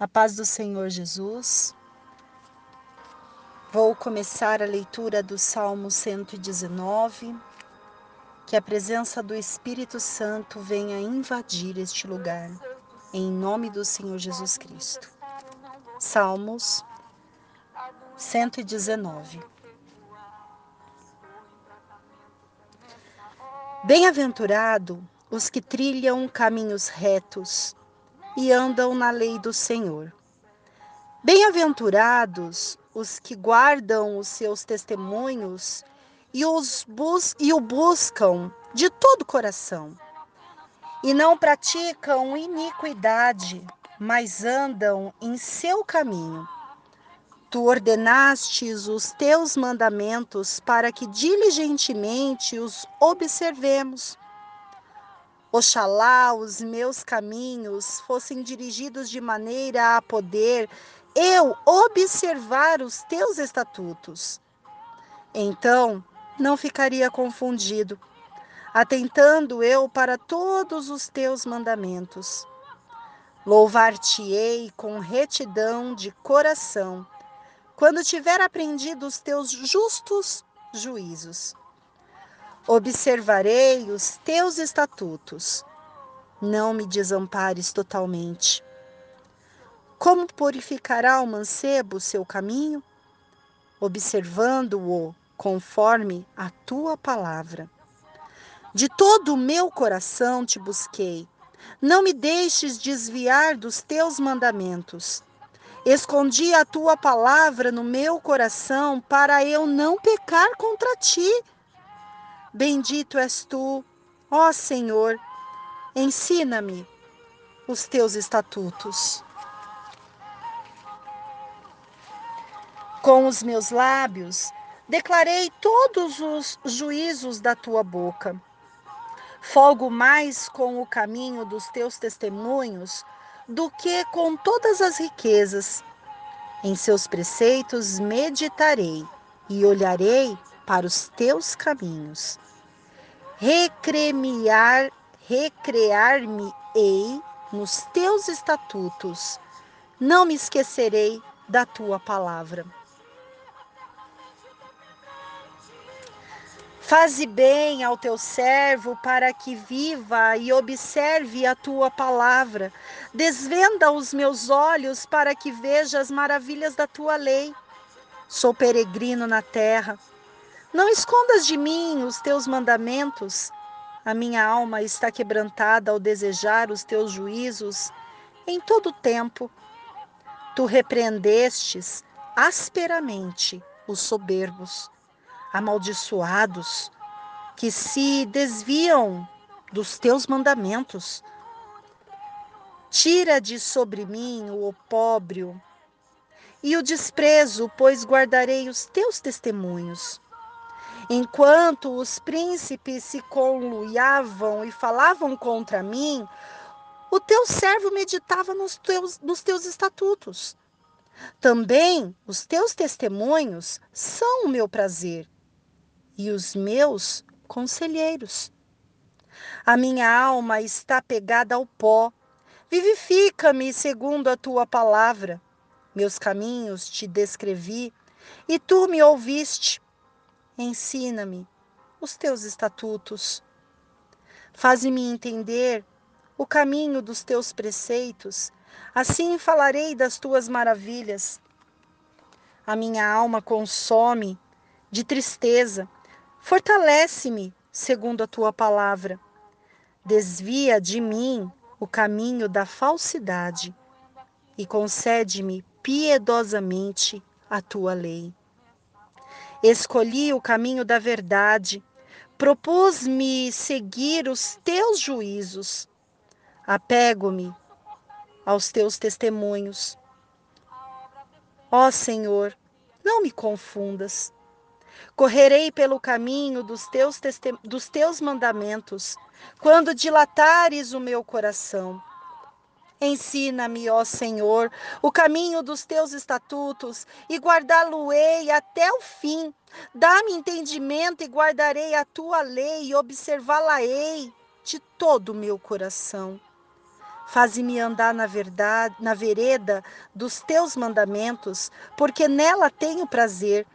A paz do Senhor Jesus. Vou começar a leitura do Salmo 119. Que a presença do Espírito Santo venha invadir este lugar, em nome do Senhor Jesus Cristo. Salmos 119. Bem-aventurado os que trilham caminhos retos e andam na lei do Senhor. Bem-aventurados os que guardam os seus testemunhos e, os bus e o buscam de todo o coração, e não praticam iniquidade, mas andam em seu caminho. Tu ordenastes os teus mandamentos para que diligentemente os observemos. Oxalá os meus caminhos fossem dirigidos de maneira a poder eu observar os teus estatutos. Então não ficaria confundido, atentando eu para todos os teus mandamentos. Louvar-te-ei com retidão de coração, quando tiver aprendido os teus justos juízos. Observarei os teus estatutos. Não me desampares totalmente. Como purificará o mancebo seu caminho? Observando-o conforme a tua palavra. De todo o meu coração te busquei. Não me deixes desviar dos teus mandamentos. Escondi a tua palavra no meu coração para eu não pecar contra ti. Bendito és tu, ó Senhor, ensina-me os teus estatutos. Com os meus lábios, declarei todos os juízos da tua boca. Folgo mais com o caminho dos teus testemunhos do que com todas as riquezas. Em seus preceitos meditarei e olharei para os teus caminhos. Recrear, recrear-me-ei nos teus estatutos. Não me esquecerei da tua palavra. Faze bem ao teu servo para que viva e observe a tua palavra. Desvenda os meus olhos para que veja as maravilhas da tua lei. Sou peregrino na terra não escondas de mim os teus mandamentos. A minha alma está quebrantada ao desejar os teus juízos em todo o tempo. Tu repreendestes asperamente os soberbos, amaldiçoados, que se desviam dos teus mandamentos. Tira de sobre mim o opróbrio e o desprezo, pois guardarei os teus testemunhos. Enquanto os príncipes se conluiavam e falavam contra mim, o teu servo meditava nos teus, nos teus estatutos. Também os teus testemunhos são o meu prazer e os meus conselheiros. A minha alma está pegada ao pó. Vivifica-me segundo a tua palavra. Meus caminhos te descrevi e tu me ouviste. Ensina-me os teus estatutos. Faze-me entender o caminho dos teus preceitos, assim falarei das tuas maravilhas. A minha alma consome de tristeza, fortalece-me segundo a tua palavra. Desvia de mim o caminho da falsidade e concede-me piedosamente a tua lei. Escolhi o caminho da verdade, propus-me seguir os teus juízos. Apego-me aos teus testemunhos. Ó Senhor, não me confundas. Correrei pelo caminho dos teus, dos teus mandamentos, quando dilatares o meu coração. Ensina-me, ó Senhor, o caminho dos teus estatutos e guardá-lo-ei até o fim. Dá-me entendimento e guardarei a tua lei e observá-la-ei de todo o meu coração. Faze-me andar na verdade, na vereda dos teus mandamentos, porque nela tenho prazer.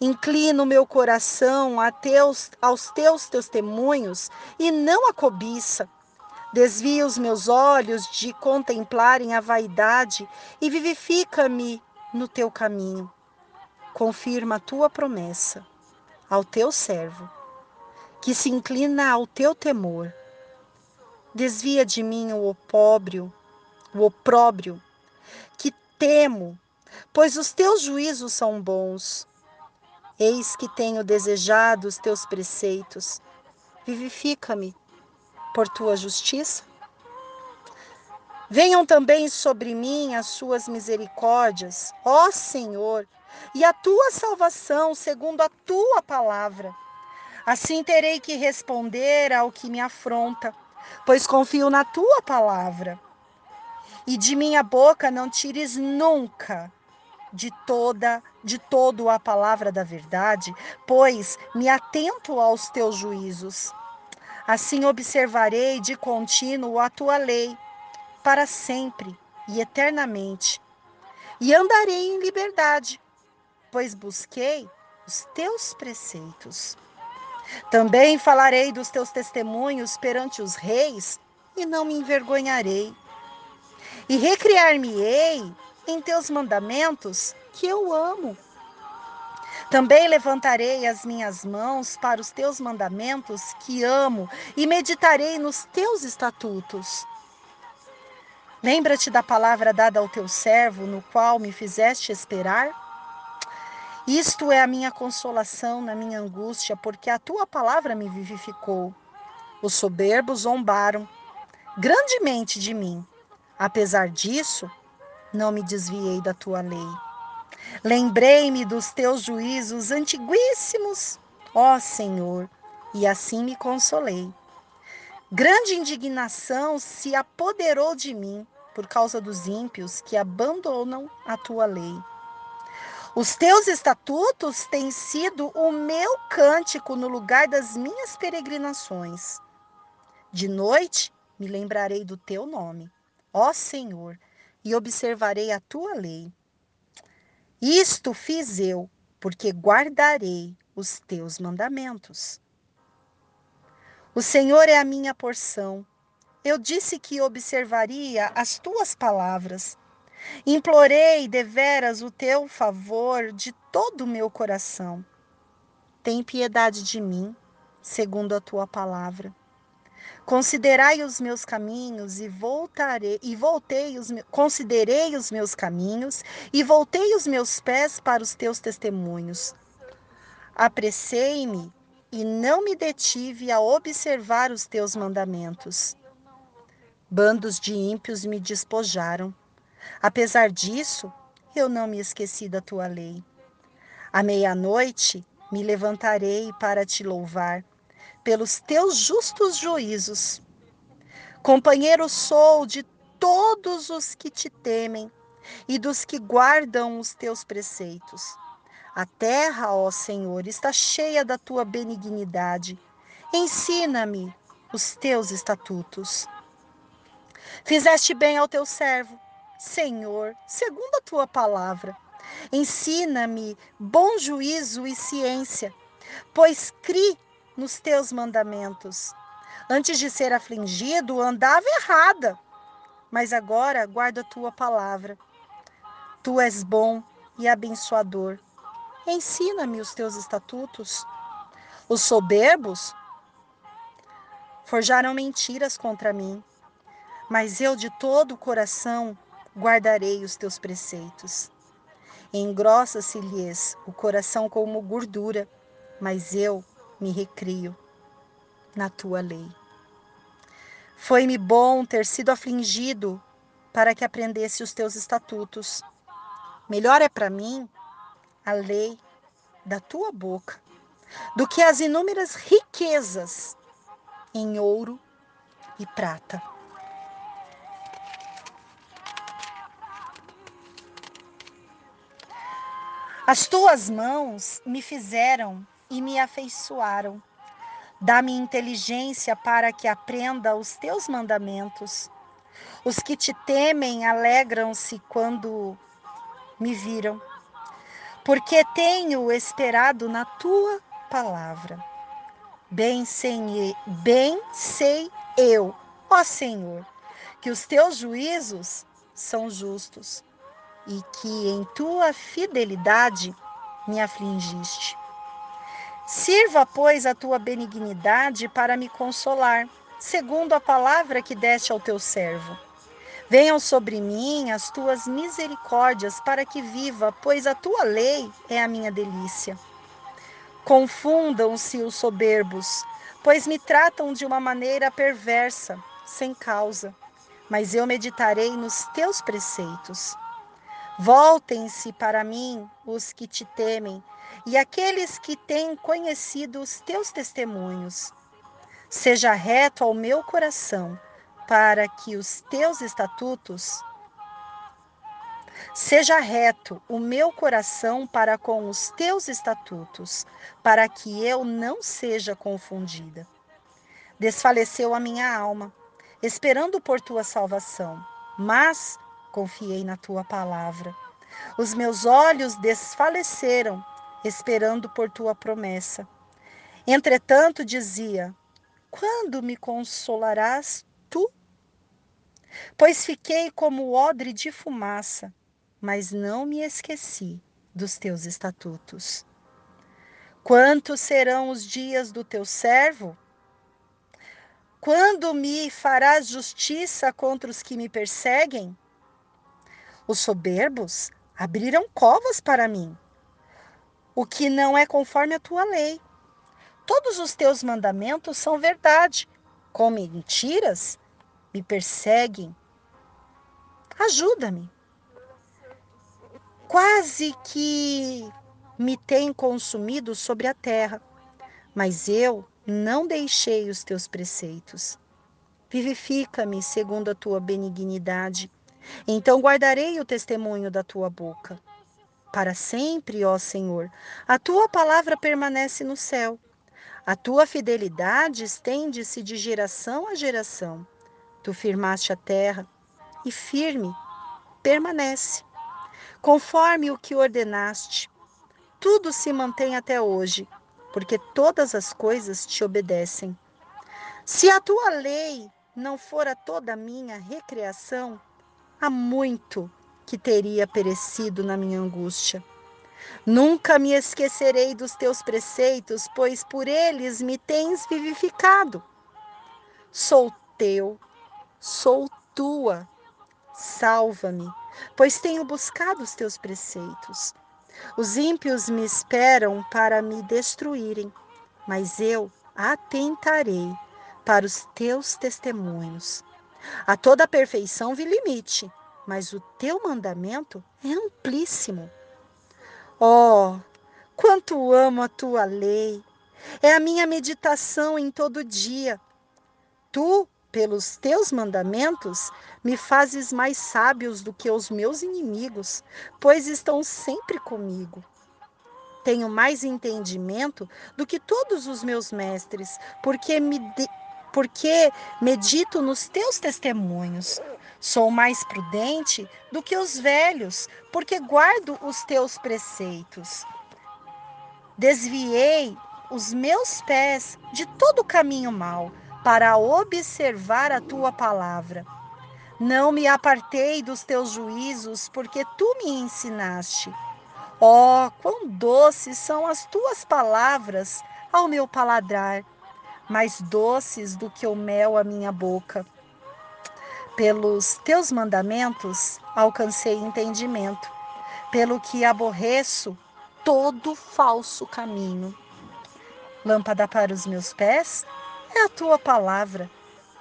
Inclino meu coração a teus, aos teus testemunhos e não a cobiça. Desvia os meus olhos de contemplarem a vaidade e vivifica-me no teu caminho. Confirma a tua promessa ao teu servo, que se inclina ao teu temor. Desvia de mim o opróbrio, o opróbrio, que temo, pois os teus juízos são bons. Eis que tenho desejado os teus preceitos. Vivifica-me por tua justiça? Venham também sobre mim as suas misericórdias, ó Senhor, e a tua salvação segundo a tua palavra. Assim terei que responder ao que me afronta, pois confio na tua palavra. E de minha boca não tires nunca de toda de todo a palavra da verdade, pois me atento aos teus juízos. Assim observarei de contínuo a tua lei, para sempre e eternamente. E andarei em liberdade, pois busquei os teus preceitos. Também falarei dos teus testemunhos perante os reis, e não me envergonharei. E recriar-me-ei em teus mandamentos, que eu amo. Também levantarei as minhas mãos para os teus mandamentos, que amo, e meditarei nos teus estatutos. Lembra-te da palavra dada ao teu servo, no qual me fizeste esperar? Isto é a minha consolação na minha angústia, porque a tua palavra me vivificou. Os soberbos zombaram grandemente de mim. Apesar disso, não me desviei da tua lei. Lembrei-me dos teus juízos antiguíssimos, ó Senhor, e assim me consolei. Grande indignação se apoderou de mim por causa dos ímpios que abandonam a tua lei. Os teus estatutos têm sido o meu cântico no lugar das minhas peregrinações. De noite me lembrarei do teu nome, ó Senhor, e observarei a tua lei. Isto fiz eu, porque guardarei os teus mandamentos. O Senhor é a minha porção. Eu disse que observaria as tuas palavras. Implorei deveras o teu favor de todo o meu coração. Tem piedade de mim, segundo a tua palavra. Considerai os meus caminhos e voltarei e voltei os considerei os meus caminhos e voltei os meus pés para os teus testemunhos. Apressei-me e não me detive a observar os teus mandamentos. Bandos de ímpios me despojaram. Apesar disso, eu não me esqueci da tua lei. À meia-noite me levantarei para te louvar pelos teus justos juízos. Companheiro sou de todos os que te temem e dos que guardam os teus preceitos. A terra, ó Senhor, está cheia da tua benignidade. Ensina-me os teus estatutos. Fizeste bem ao teu servo, Senhor, segundo a tua palavra. Ensina-me bom juízo e ciência, pois crie nos teus mandamentos. Antes de ser afligido, andava errada, mas agora guarda a tua palavra. Tu és bom e abençoador. Ensina-me os teus estatutos. Os soberbos forjaram mentiras contra mim, mas eu de todo o coração guardarei os teus preceitos. Engrossa-se-lhes o coração como gordura, mas eu me recrio na tua lei. Foi-me bom ter sido afligido para que aprendesse os teus estatutos. Melhor é para mim a lei da tua boca do que as inúmeras riquezas em ouro e prata. As tuas mãos me fizeram e me afeiçoaram. Dá-me inteligência para que aprenda os teus mandamentos. Os que te temem alegram-se quando me viram, porque tenho esperado na tua palavra. Bem sei, bem sei eu, ó Senhor, que os teus juízos são justos e que em tua fidelidade me afligiste. Sirva, pois, a tua benignidade para me consolar, segundo a palavra que deste ao teu servo. Venham sobre mim as tuas misericórdias para que viva, pois a tua lei é a minha delícia. Confundam-se os soberbos, pois me tratam de uma maneira perversa, sem causa. Mas eu meditarei nos teus preceitos. Voltem-se para mim os que te temem e aqueles que têm conhecido os teus testemunhos. Seja reto ao meu coração, para que os teus estatutos Seja reto o meu coração para com os teus estatutos, para que eu não seja confundida. Desfaleceu a minha alma, esperando por tua salvação, mas confiei na tua palavra. Os meus olhos desfaleceram, esperando por tua promessa. Entretanto, dizia: Quando me consolarás tu? Pois fiquei como odre de fumaça, mas não me esqueci dos teus estatutos. Quantos serão os dias do teu servo? Quando me farás justiça contra os que me perseguem? Os soberbos abriram covas para mim, o que não é conforme a tua lei. Todos os teus mandamentos são verdade. Com mentiras me perseguem. Ajuda-me. Quase que me tem consumido sobre a terra, mas eu não deixei os teus preceitos. Vivifica-me segundo a tua benignidade então guardarei o testemunho da tua boca. Para sempre, ó Senhor, a tua palavra permanece no céu. A tua fidelidade estende-se de geração a geração. Tu firmaste a terra e firme permanece. Conforme o que ordenaste, tudo se mantém até hoje, porque todas as coisas te obedecem. Se a tua lei não fora toda a minha recreação, há muito que teria perecido na minha angústia. Nunca me esquecerei dos teus preceitos, pois por eles me tens vivificado. Sou teu, sou tua. Salva-me, pois tenho buscado os teus preceitos. Os ímpios me esperam para me destruírem, mas eu atentarei para os teus testemunhos. A toda perfeição vi limite, mas o teu mandamento é amplíssimo. Oh, quanto amo a tua lei! É a minha meditação em todo dia. Tu, pelos teus mandamentos, me fazes mais sábios do que os meus inimigos, pois estão sempre comigo. Tenho mais entendimento do que todos os meus mestres, porque me de porque medito nos teus testemunhos. Sou mais prudente do que os velhos, porque guardo os teus preceitos. Desviei os meus pés de todo caminho mau, para observar a tua palavra. Não me apartei dos teus juízos, porque tu me ensinaste. Oh, quão doces são as tuas palavras ao meu paladar mais doces do que o mel à minha boca. Pelos teus mandamentos alcancei entendimento, pelo que aborreço todo falso caminho. Lâmpada para os meus pés é a tua palavra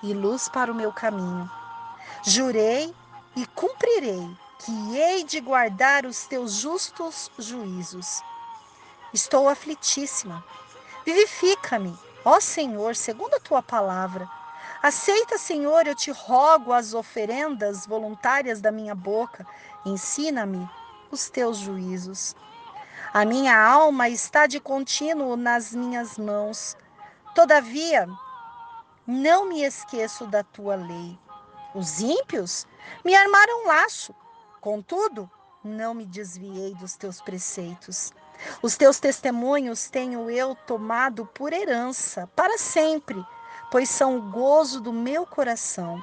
e luz para o meu caminho. Jurei e cumprirei que hei de guardar os teus justos juízos. Estou aflitíssima. Vivifica-me Ó Senhor, segundo a tua palavra, aceita, Senhor, eu te rogo as oferendas voluntárias da minha boca, ensina-me os teus juízos. A minha alma está de contínuo nas minhas mãos. Todavia, não me esqueço da tua lei. Os ímpios me armaram laço. Contudo, não me desviei dos teus preceitos. Os teus testemunhos tenho eu tomado por herança para sempre, pois são o gozo do meu coração.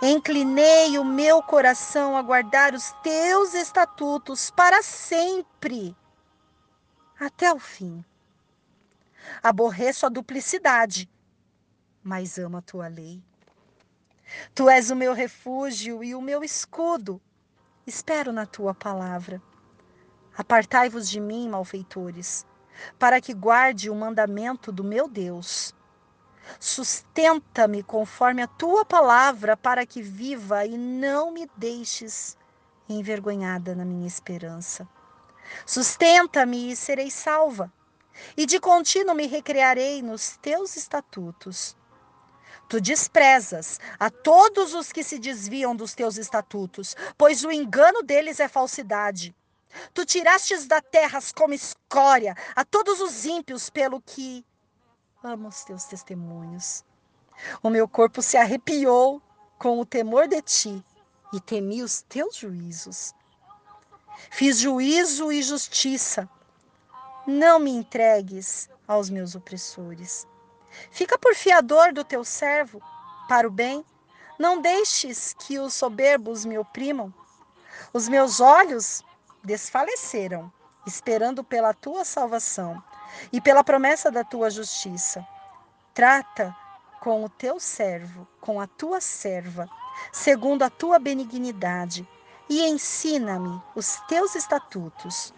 Inclinei o meu coração a guardar os teus estatutos para sempre, até o fim. Aborreço a duplicidade, mas amo a tua lei. Tu és o meu refúgio e o meu escudo. Espero na tua palavra. Apartai-vos de mim, malfeitores, para que guarde o mandamento do meu Deus. Sustenta-me conforme a tua palavra, para que viva e não me deixes envergonhada na minha esperança. Sustenta-me e serei salva, e de contínuo me recrearei nos teus estatutos. Tu desprezas a todos os que se desviam dos teus estatutos, pois o engano deles é falsidade. Tu tirastes da terra como escória a todos os ímpios, pelo que amo os teus testemunhos. O meu corpo se arrepiou com o temor de ti e temi os teus juízos. Fiz juízo e justiça. Não me entregues aos meus opressores. Fica por fiador do teu servo, para o bem. Não deixes que os soberbos me oprimam. Os meus olhos desfaleceram, esperando pela tua salvação e pela promessa da tua justiça. Trata com o teu servo, com a tua serva, segundo a tua benignidade, e ensina-me os teus estatutos.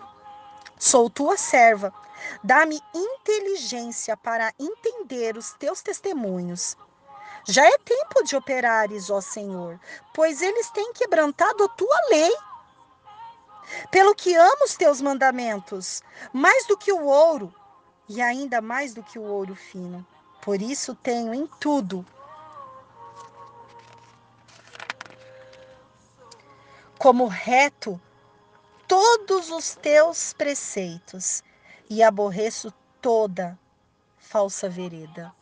Sou tua serva Dá-me inteligência para entender os teus testemunhos. Já é tempo de operares, ó Senhor, pois eles têm quebrantado a tua lei. Pelo que amo os teus mandamentos, mais do que o ouro, e ainda mais do que o ouro fino. Por isso tenho em tudo como reto todos os teus preceitos e aborreço toda falsa vereda.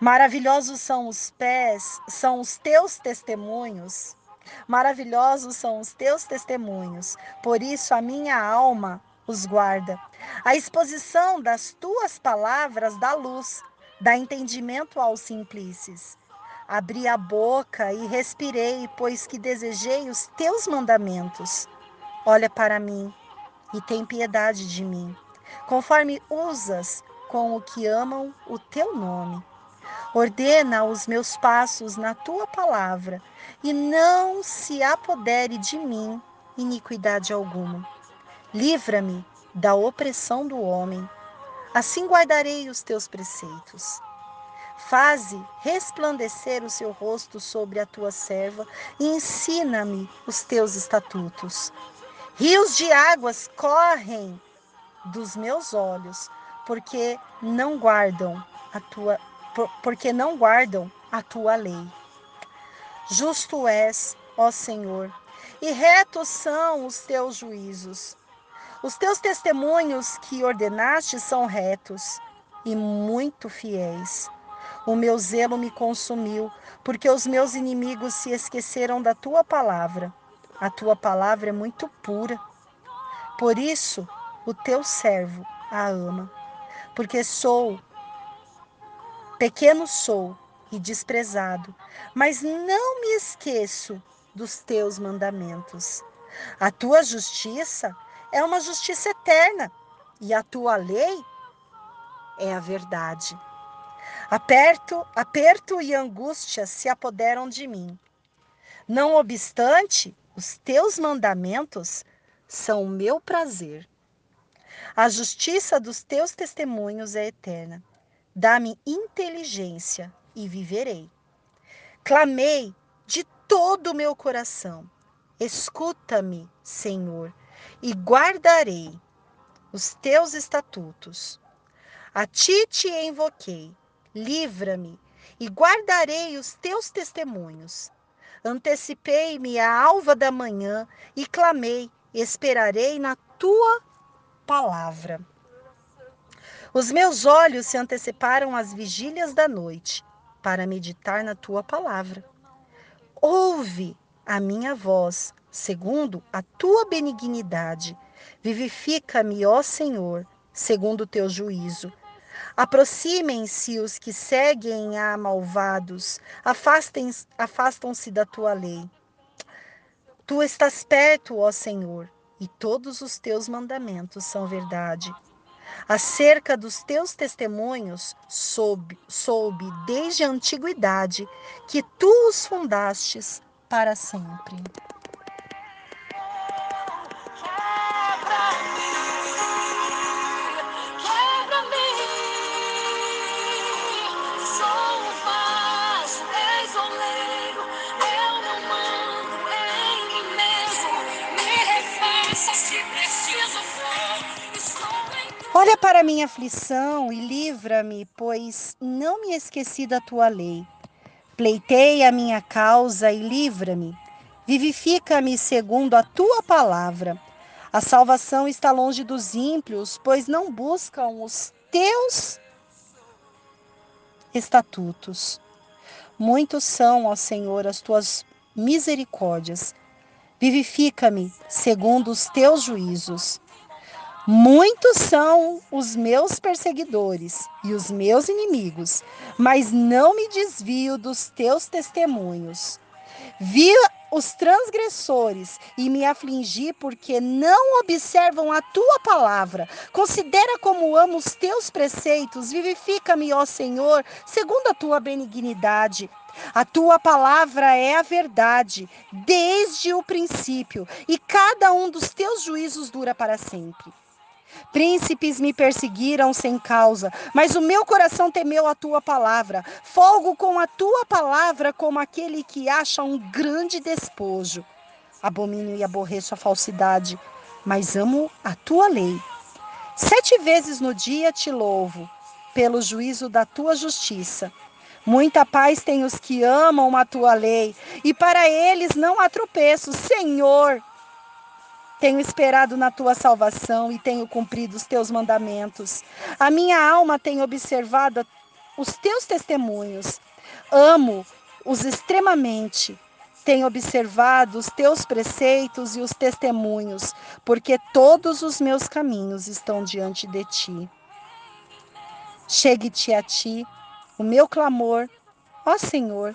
Maravilhosos são os pés, são os teus testemunhos. Maravilhosos são os teus testemunhos, por isso a minha alma os guarda. A exposição das tuas palavras dá luz, dá entendimento aos simplices. Abri a boca e respirei, pois que desejei os teus mandamentos. Olha para mim e tem piedade de mim, conforme usas com o que amam o teu nome. Ordena os meus passos na tua palavra e não se apodere de mim iniquidade alguma. Livra-me da opressão do homem, assim guardarei os teus preceitos. Faze resplandecer o seu rosto sobre a tua serva e ensina-me os teus estatutos. Rios de águas correm dos meus olhos, porque não guardam a tua porque não guardam a tua lei. Justo és, ó Senhor, e retos são os teus juízos. Os teus testemunhos que ordenaste são retos e muito fiéis. O meu zelo me consumiu, porque os meus inimigos se esqueceram da tua palavra. A tua palavra é muito pura. Por isso, o teu servo a ama, porque sou pequeno sou e desprezado, mas não me esqueço dos teus mandamentos. A tua justiça é uma justiça eterna e a tua lei é a verdade. Aperto, aperto e angústia se apoderam de mim. Não obstante, os teus mandamentos são o meu prazer. A justiça dos teus testemunhos é eterna. Dá-me inteligência e viverei. Clamei de todo o meu coração. Escuta-me, Senhor, e guardarei os teus estatutos. A ti te invoquei. Livra-me e guardarei os teus testemunhos. Antecipei-me à alva da manhã e clamei: esperarei na tua palavra. Os meus olhos se anteciparam às vigílias da noite para meditar na tua palavra. Ouve a minha voz, segundo a tua benignidade. Vivifica-me, ó Senhor, segundo o teu juízo. Aproximem-se os que seguem a malvados, afastam-se da tua lei. Tu estás perto, ó Senhor, e todos os teus mandamentos são verdade. Acerca dos teus testemunhos, soube, soube desde a antiguidade que tu os fundastes para sempre. Para minha aflição e livra-me, pois não me esqueci da tua lei. Pleitei a minha causa e livra-me. Vivifica-me segundo a tua palavra. A salvação está longe dos ímpios, pois não buscam os teus estatutos. Muitos são, ó Senhor, as tuas misericórdias. Vivifica-me segundo os teus juízos. Muitos são os meus perseguidores e os meus inimigos, mas não me desvio dos teus testemunhos. Vi os transgressores e me afligi porque não observam a tua palavra. Considera como amo os teus preceitos. Vivifica-me, ó Senhor, segundo a tua benignidade. A tua palavra é a verdade, desde o princípio, e cada um dos teus juízos dura para sempre. Príncipes me perseguiram sem causa, mas o meu coração temeu a tua palavra. Folgo com a tua palavra como aquele que acha um grande despojo. Abomino e aborreço a falsidade, mas amo a tua lei. Sete vezes no dia te louvo, pelo juízo da tua justiça. Muita paz tem os que amam a tua lei, e para eles não há tropeço. Senhor, tenho esperado na tua salvação e tenho cumprido os teus mandamentos. A minha alma tem observado os teus testemunhos. Amo os extremamente. Tenho observado os teus preceitos e os testemunhos, porque todos os meus caminhos estão diante de ti. Chegue-te a ti o meu clamor, ó Senhor,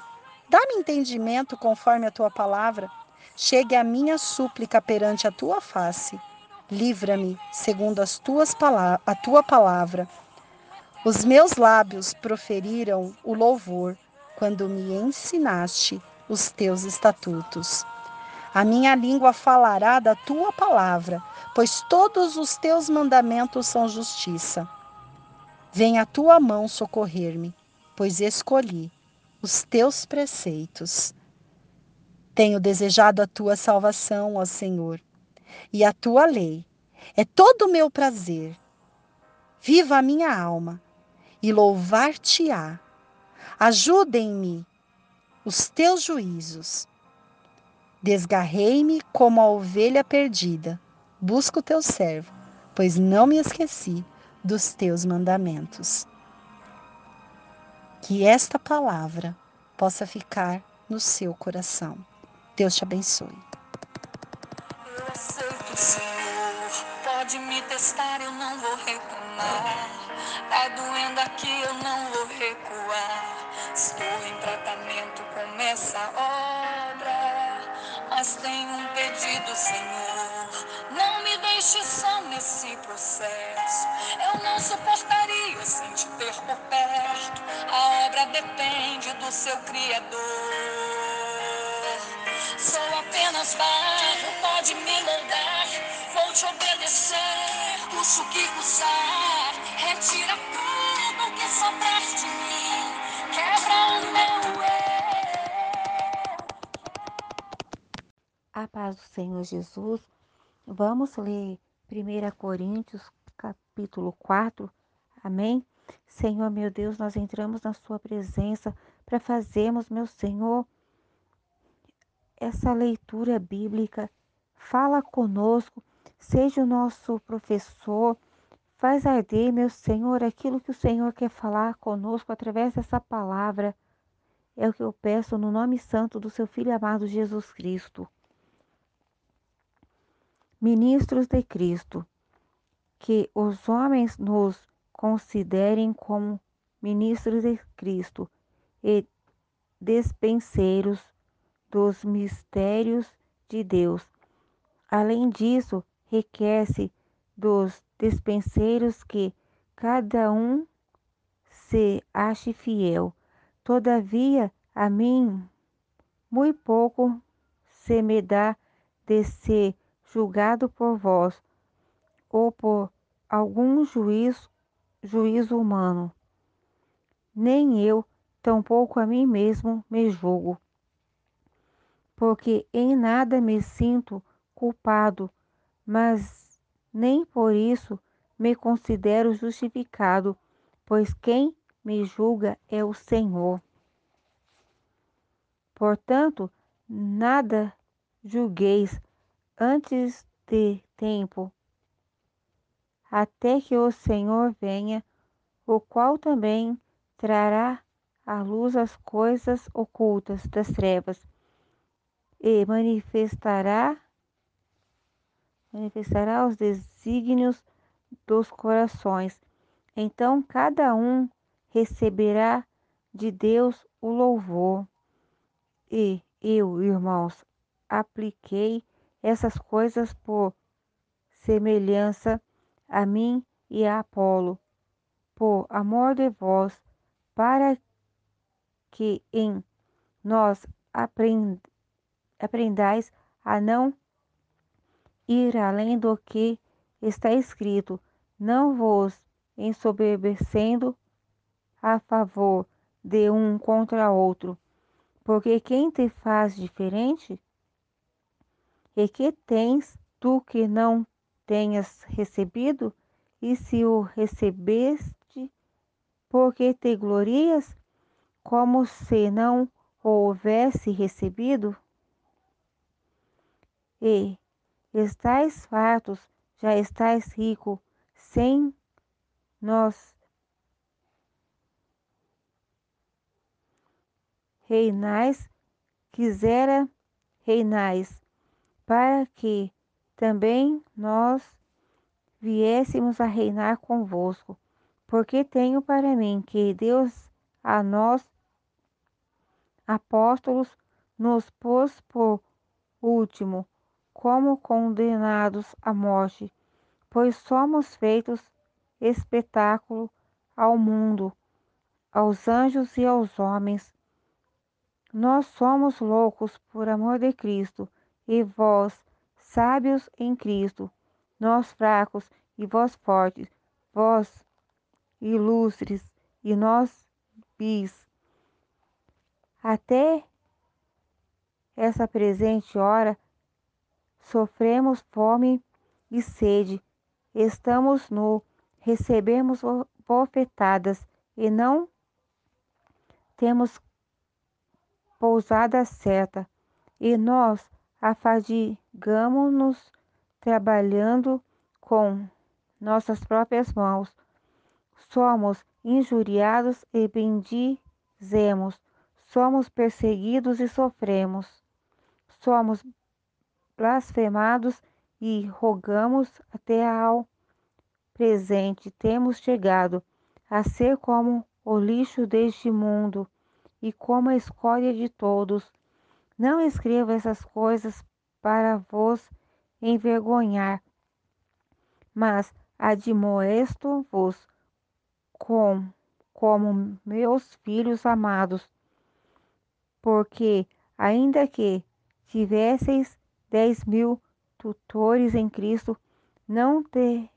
dá-me entendimento conforme a tua palavra. Chegue a minha súplica perante a tua face. Livra-me segundo as tuas a tua palavra. Os meus lábios proferiram o louvor quando me ensinaste os teus estatutos. A minha língua falará da tua palavra, pois todos os teus mandamentos são justiça. Vem a tua mão socorrer-me, pois escolhi os teus preceitos. Tenho desejado a tua salvação, ó Senhor, e a tua lei é todo o meu prazer. Viva a minha alma e louvar-te-á. Ajudem-me os teus juízos. Desgarrei-me como a ovelha perdida. Busco o teu servo, pois não me esqueci dos teus mandamentos. Que esta palavra possa ficar no seu coração. Deus te abençoe. Pode me testar, eu não vou reclamar. Tá doendo aqui, eu não vou recuar. Estou em tratamento, começa a obra. Mas tenho um pedido, Senhor. Não me deixe só nesse processo. Eu não suportaria sem te ter por perto. A obra depende do seu Criador. Sou apenas barro, pode me mandar. Vou te obedecer, custo que custar. Retira tudo que sobrar de mim. Quebra o meu eu. A paz do Senhor Jesus. Vamos ler 1 Coríntios, capítulo 4. Amém? Senhor, meu Deus, nós entramos na Sua presença para fazermos, meu Senhor, essa leitura bíblica, fala conosco, seja o nosso professor, faz arder, meu Senhor, aquilo que o Senhor quer falar conosco através dessa palavra. é o que eu peço no nome santo do seu Filho amado Jesus Cristo. Ministros de Cristo, que os homens nos considerem como ministros de Cristo e despenseiros dos mistérios de Deus. Além disso, requer-se dos despenseiros que cada um se ache fiel. Todavia, a mim, muito pouco se me dá de ser julgado por vós ou por algum juízo, juízo humano. Nem eu, tampouco a mim mesmo, me julgo, porque em nada me sinto culpado, mas nem por isso me considero justificado, pois quem me julga é o Senhor. Portanto, nada julgueis antes de tempo, até que o Senhor venha, o qual também trará à luz as coisas ocultas das trevas e manifestará manifestará os desígnios dos corações. Então cada um receberá de Deus o louvor. E eu, irmãos, apliquei essas coisas por semelhança a mim e a Apolo, por amor de vós, para que em nós aprend aprendais a não ir além do que está escrito, não vos ensoberbecendo a favor de um contra outro, porque quem te faz diferente? E que tens tu que não tenhas recebido? E se o recebeste, porque te glorias, como se não o houvesse recebido? E estáis fartos, já estáis rico, sem nós reinais, quisera reinais, para que também nós viéssemos a reinar convosco. Porque tenho para mim que Deus a nós, apóstolos, nos pôs por último, como condenados à morte, pois somos feitos espetáculo ao mundo, aos anjos e aos homens. Nós somos loucos por amor de Cristo, e vós, sábios em Cristo, nós fracos e vós fortes, vós ilustres e nós bis. Até essa presente hora sofremos fome e sede, estamos nu, recebemos bofetadas e não temos pousada certa, e nós afadigamos-nos trabalhando com nossas próprias mãos. Somos injuriados e bendizemos, somos perseguidos e sofremos, somos blasfemados e rogamos até ao presente temos chegado a ser como o lixo deste mundo e como a escória de todos. Não escrevo essas coisas para vos envergonhar, mas admoesto-vos com, como meus filhos amados, porque, ainda que tivesseis dez mil tutores em Cristo, não teríeis,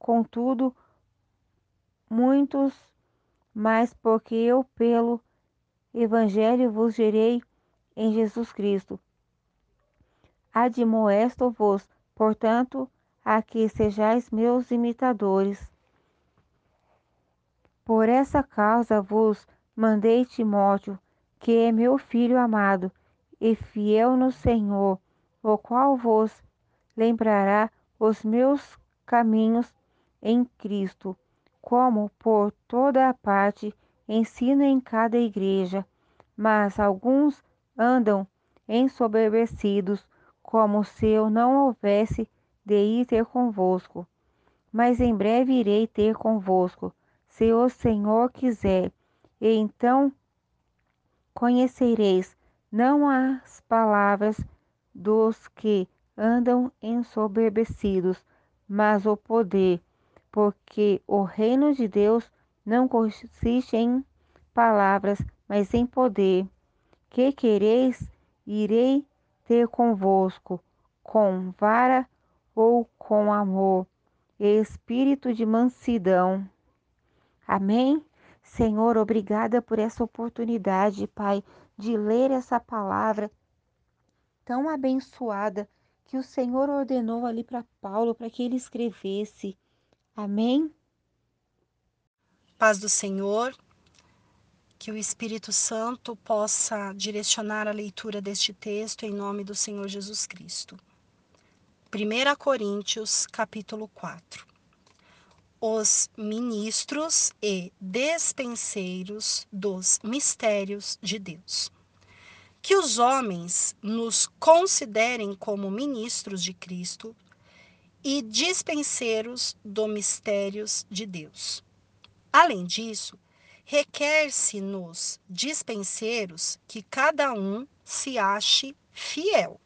contudo, muitos mas porque eu, pelo Evangelho, vos gerei em Jesus Cristo. Admoesto-vos, portanto, a que sejais meus imitadores. Por essa causa vos mandei Timóteo, que é meu filho amado e fiel no Senhor, o qual vos lembrará os meus caminhos em Cristo como por toda a parte ensina em cada igreja, mas alguns andam ensoberbecidos, como se eu não houvesse de ir ter convosco. Mas em breve irei ter convosco, se o Senhor quiser, e então conhecereis não as palavras dos que andam ensoberbecidos, mas o poder, porque o reino de Deus não consiste em palavras, mas em poder. Que quereis, irei ter convosco, com vara ou com amor, espírito de mansidão. Amém? Senhor, obrigada por essa oportunidade, Pai, de ler essa palavra tão abençoada que o Senhor ordenou ali para Paulo para que ele escrevesse. Amém? Paz do Senhor, que o Espírito Santo possa direcionar a leitura deste texto em nome do Senhor Jesus Cristo. 1 Coríntios, capítulo 4. Os ministros e despenseiros dos mistérios de Deus que os homens nos considerem como ministros de Cristo e dispenseiros dos mistérios de Deus. Além disso, requer-se nos dispenseiros que cada um se ache fiel.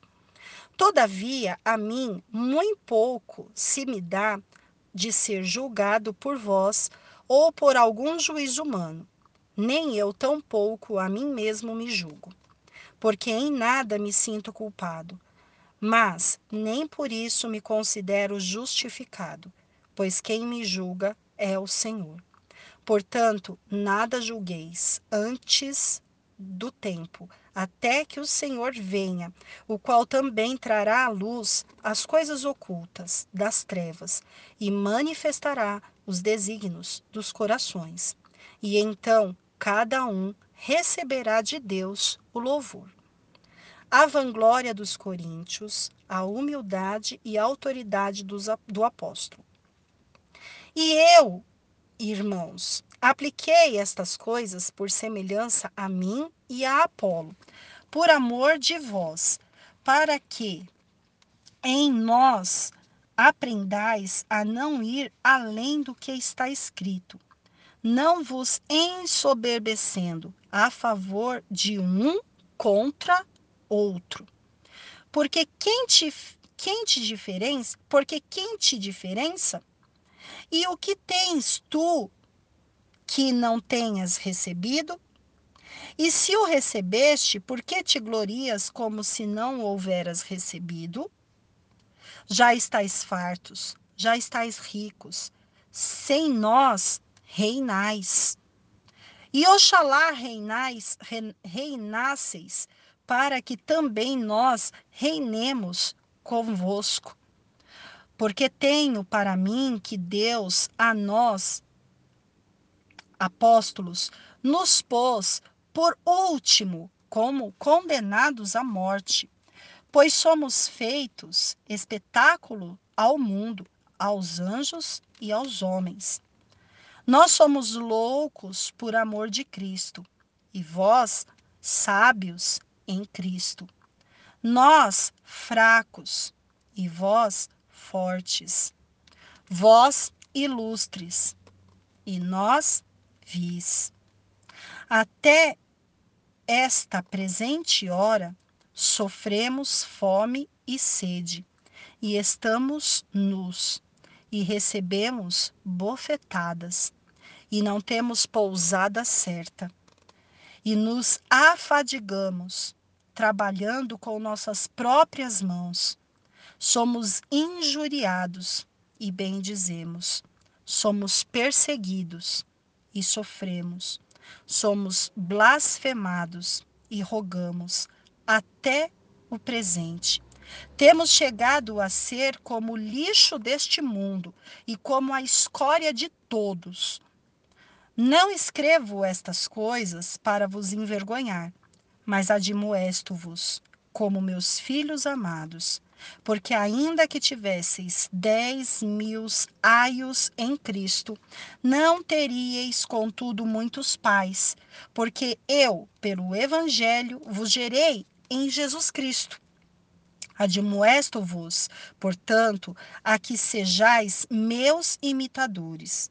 Todavia, a mim muito pouco se me dá de ser julgado por vós ou por algum juiz humano, nem eu tampouco a mim mesmo me julgo porque em nada me sinto culpado. Mas nem por isso me considero justificado, pois quem me julga é o Senhor. Portanto, nada julgueis antes do tempo, até que o Senhor venha, o qual também trará à luz as coisas ocultas das trevas e manifestará os desígnios dos corações. E então cada um receberá de Deus o louvor. A vanglória dos coríntios, a humildade e a autoridade dos, do apóstolo. E eu, irmãos, apliquei estas coisas por semelhança a mim e a Apolo, por amor de vós, para que em nós aprendais a não ir além do que está escrito não vos ensoberbecendo a favor de um contra outro. Porque quem te, quem te diferença, porque quem te diferença? E o que tens tu que não tenhas recebido? E se o recebeste, por que te glorias como se não o houveras recebido? Já estáis fartos, já estáis ricos. Sem nós reinais. E oxalá reinais, reinasseis, para que também nós reinemos convosco. Porque tenho para mim que Deus a nós, apóstolos, nos pôs por último como condenados à morte, pois somos feitos espetáculo ao mundo, aos anjos e aos homens. Nós somos loucos por amor de Cristo, e vós, sábios em Cristo. Nós, fracos, e vós, fortes. Vós, ilustres, e nós, vis. Até esta presente hora, sofremos fome e sede, e estamos nus, e recebemos bofetadas e não temos pousada certa. E nos afadigamos, trabalhando com nossas próprias mãos. Somos injuriados e bendizemos. Somos perseguidos e sofremos. Somos blasfemados e rogamos até o presente. Temos chegado a ser como o lixo deste mundo e como a escória de todos. Não escrevo estas coisas para vos envergonhar, mas admoesto-vos, como meus filhos amados. Porque ainda que tivesseis dez mil aios em Cristo, não teríeis, contudo, muitos pais, porque eu, pelo Evangelho, vos gerei em Jesus Cristo. Admoesto-vos, portanto, a que sejais meus imitadores.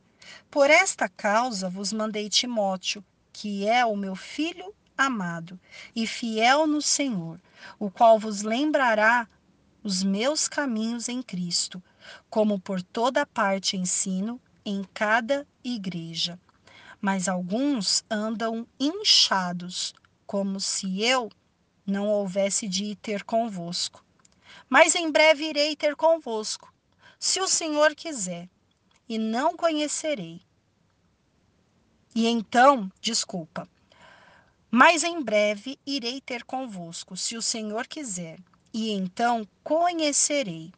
Por esta causa vos mandei Timóteo, que é o meu filho amado e fiel no Senhor, o qual vos lembrará os meus caminhos em Cristo, como por toda parte ensino em cada igreja. Mas alguns andam inchados, como se eu não houvesse de ir ter convosco. Mas em breve irei ter convosco, se o Senhor quiser, e não conhecerei. E então, desculpa, mas em breve irei ter convosco, se o Senhor quiser, e então conhecerei,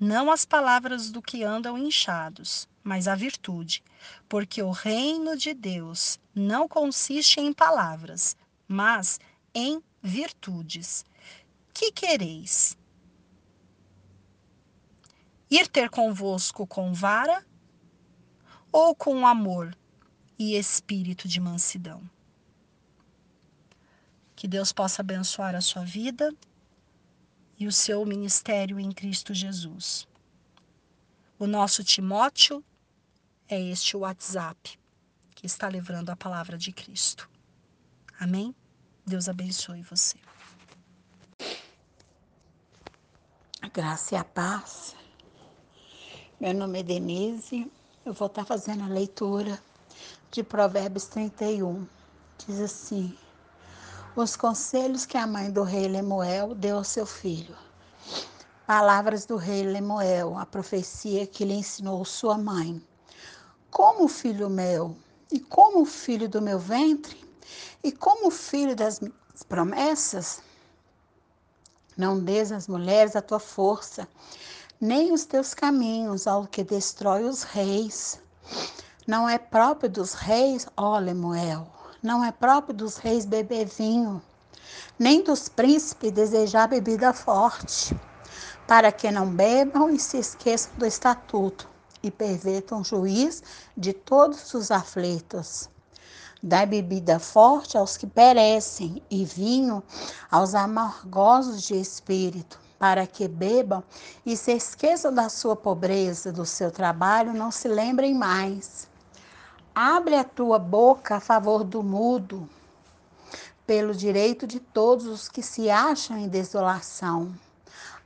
não as palavras do que andam inchados, mas a virtude, porque o reino de Deus não consiste em palavras, mas em virtudes. Que quereis? Ir ter convosco com vara ou com amor e espírito de mansidão? Que Deus possa abençoar a sua vida e o seu ministério em Cristo Jesus. O nosso Timóteo é este WhatsApp que está levando a palavra de Cristo. Amém? Deus abençoe você. A graça e a paz. Meu nome é Denise. Eu vou estar fazendo a leitura de Provérbios 31. Diz assim: os conselhos que a mãe do rei Lemuel deu ao seu filho. Palavras do rei Lemuel, a profecia que lhe ensinou sua mãe. Como filho meu, e como filho do meu ventre, e como filho das promessas, não des às mulheres a tua força, nem os teus caminhos ao que destrói os reis. Não é próprio dos reis, ó Lemuel, não é próprio dos reis beber vinho, nem dos príncipes desejar bebida forte, para que não bebam e se esqueçam do estatuto e pervertam o juiz de todos os aflitos. Dai bebida forte aos que perecem e vinho aos amargosos de espírito, para que bebam e se esqueçam da sua pobreza, do seu trabalho, não se lembrem mais. Abre a tua boca a favor do mudo, pelo direito de todos os que se acham em desolação.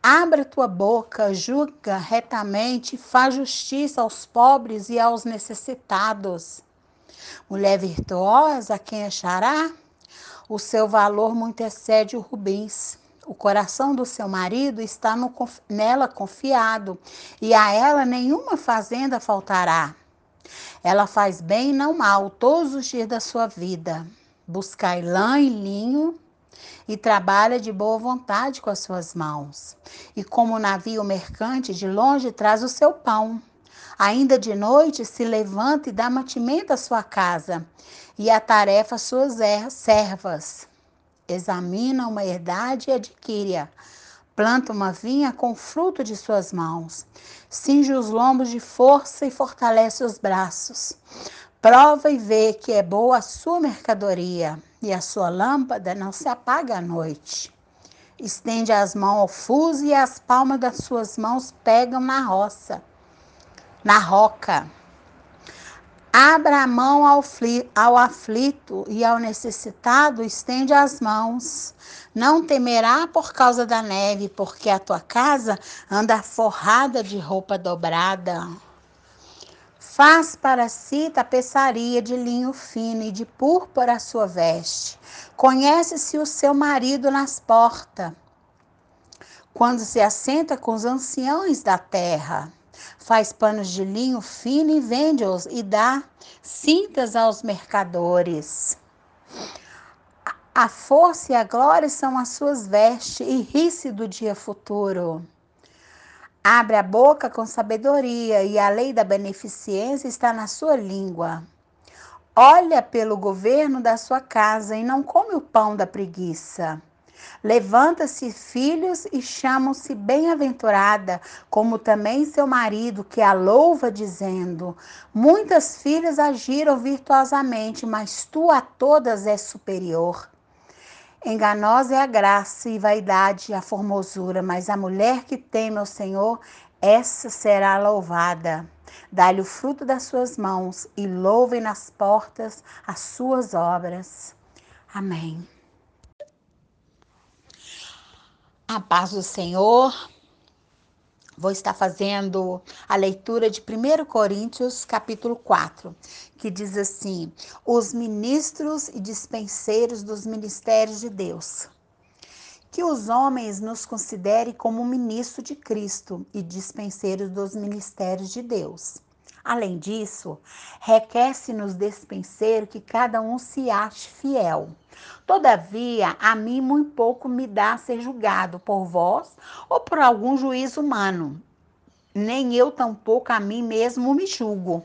Abre a tua boca, julga retamente, faz justiça aos pobres e aos necessitados. Mulher virtuosa, quem achará? O seu valor muito excede o rubins. O coração do seu marido está no, nela confiado, e a ela nenhuma fazenda faltará. Ela faz bem e não mal todos os dias da sua vida. Buscai lã e linho e trabalha de boa vontade com as suas mãos. E como o navio mercante de longe traz o seu pão. Ainda de noite se levanta e dá mantimento à sua casa e a tarefa às suas er-, servas. Examina uma herdade e adquire-a. Planta uma vinha com fruto de suas mãos cinge os lombos de força e fortalece os braços. Prova e vê que é boa a sua mercadoria, e a sua lâmpada não se apaga à noite. Estende as mãos ao fuso e as palmas das suas mãos pegam na roça, na roca. Abra a mão ao, aflito e ao necessitado estende as mãos. Não temerá por causa da neve, porque a tua casa anda forrada de roupa dobrada. Faz para si tapeçaria de linho fino e de púrpura a sua veste. Conhece-se o seu marido nas portas, quando se assenta com os anciãos da terra. Faz panos de linho fino e vende-os e dá cintas aos mercadores. A força e a glória são as suas vestes, e ri-se do dia futuro. Abre a boca com sabedoria, e a lei da beneficência está na sua língua. Olha pelo governo da sua casa e não come o pão da preguiça. Levanta-se filhos e chamam-se bem-aventurada, como também seu marido, que a louva, dizendo: Muitas filhas agiram virtuosamente, mas tu a todas és superior. Enganosa é a graça e vaidade a formosura, mas a mulher que teme ao Senhor, essa será louvada. Dá-lhe o fruto das suas mãos e louvem nas portas as suas obras. Amém. A paz do Senhor. Vou estar fazendo a leitura de 1 Coríntios, capítulo 4, que diz assim: Os ministros e dispenseiros dos ministérios de Deus. Que os homens nos considerem como ministro de Cristo e dispenseiros dos ministérios de Deus. Além disso, requer-se nos despenseiro que cada um se ache fiel. Todavia, a mim muito pouco me dá ser julgado por vós ou por algum juiz humano. Nem eu tampouco a mim mesmo me julgo,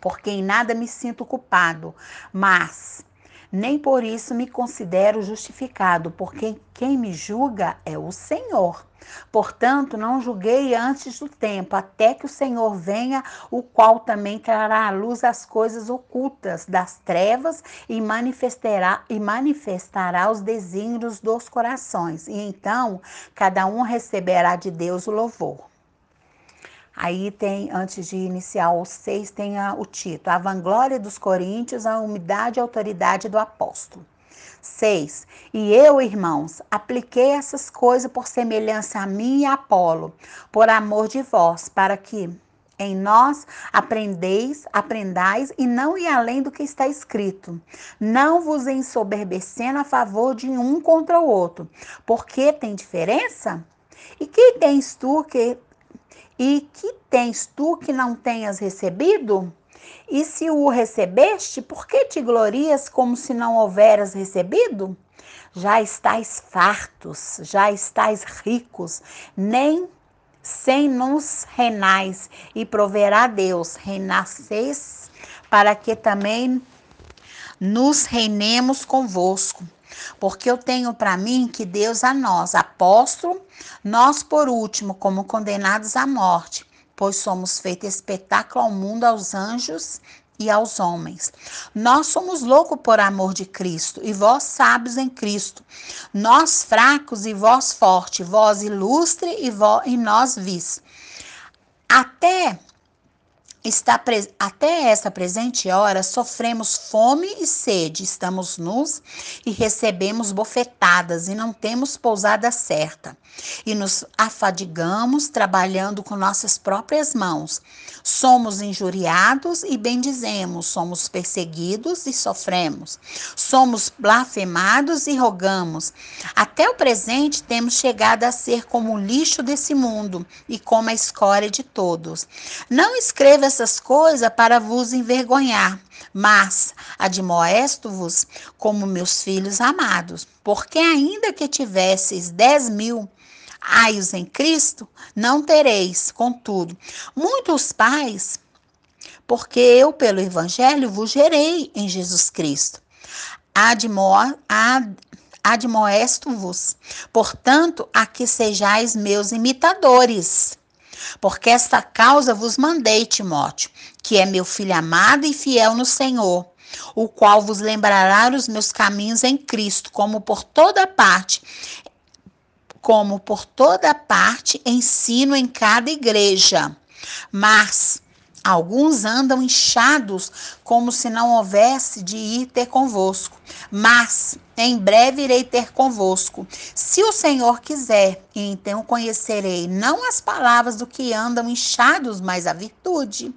porque em nada me sinto culpado, mas nem por isso me considero justificado, porque quem me julga é o Senhor. Portanto, não julguei antes do tempo, até que o Senhor venha, o qual também trará à luz as coisas ocultas das trevas e manifestará, e manifestará os desígnios dos corações. E então, cada um receberá de Deus o louvor. Aí tem, antes de iniciar os seis, tem a, o título: A vanglória dos coríntios, a umidade e autoridade do apóstolo. 6. E eu, irmãos, apliquei essas coisas por semelhança a mim e a Apolo, por amor de vós, para que em nós aprendeis, aprendais e não ir além do que está escrito. Não vos ensoberbecendo a favor de um contra o outro, porque tem diferença? E que tens tu que e que tens tu que não tenhas recebido? E se o recebeste, por que te glorias como se não houveras recebido? Já estais fartos, já estais ricos, nem sem nos renais, e proverá Deus, renasceis, para que também nos reinemos convosco. Porque eu tenho para mim que Deus a nós, apóstolo, nós por último, como condenados à morte, pois somos feito espetáculo ao mundo, aos anjos e aos homens. Nós somos loucos por amor de Cristo, e vós sábios em Cristo. Nós fracos e vós forte, vós ilustre e, vós, e nós vis. Até está até essa presente hora sofremos fome e sede, estamos nus e recebemos bofetadas e não temos pousada certa. E nos afadigamos trabalhando com nossas próprias mãos. Somos injuriados e bendizemos, somos perseguidos e sofremos. Somos blasfemados e rogamos. Até o presente temos chegado a ser como o lixo desse mundo e como a escória de todos. Não escreva essas coisas para vos envergonhar, mas admoesto-vos como meus filhos amados, porque ainda que tivesseis dez mil aios em Cristo, não tereis, contudo, muitos pais, porque eu, pelo Evangelho, vos gerei em Jesus Cristo. Admo, ad, admoesto-vos, portanto, a que sejais meus imitadores. Porque esta causa vos mandei, Timóteo, que é meu filho amado e fiel no Senhor, o qual vos lembrará os meus caminhos em Cristo, como por toda parte, como por toda parte ensino em cada igreja. Mas Alguns andam inchados, como se não houvesse de ir ter convosco. Mas em breve irei ter convosco, se o Senhor quiser, e então conhecerei não as palavras do que andam inchados, mas a virtude.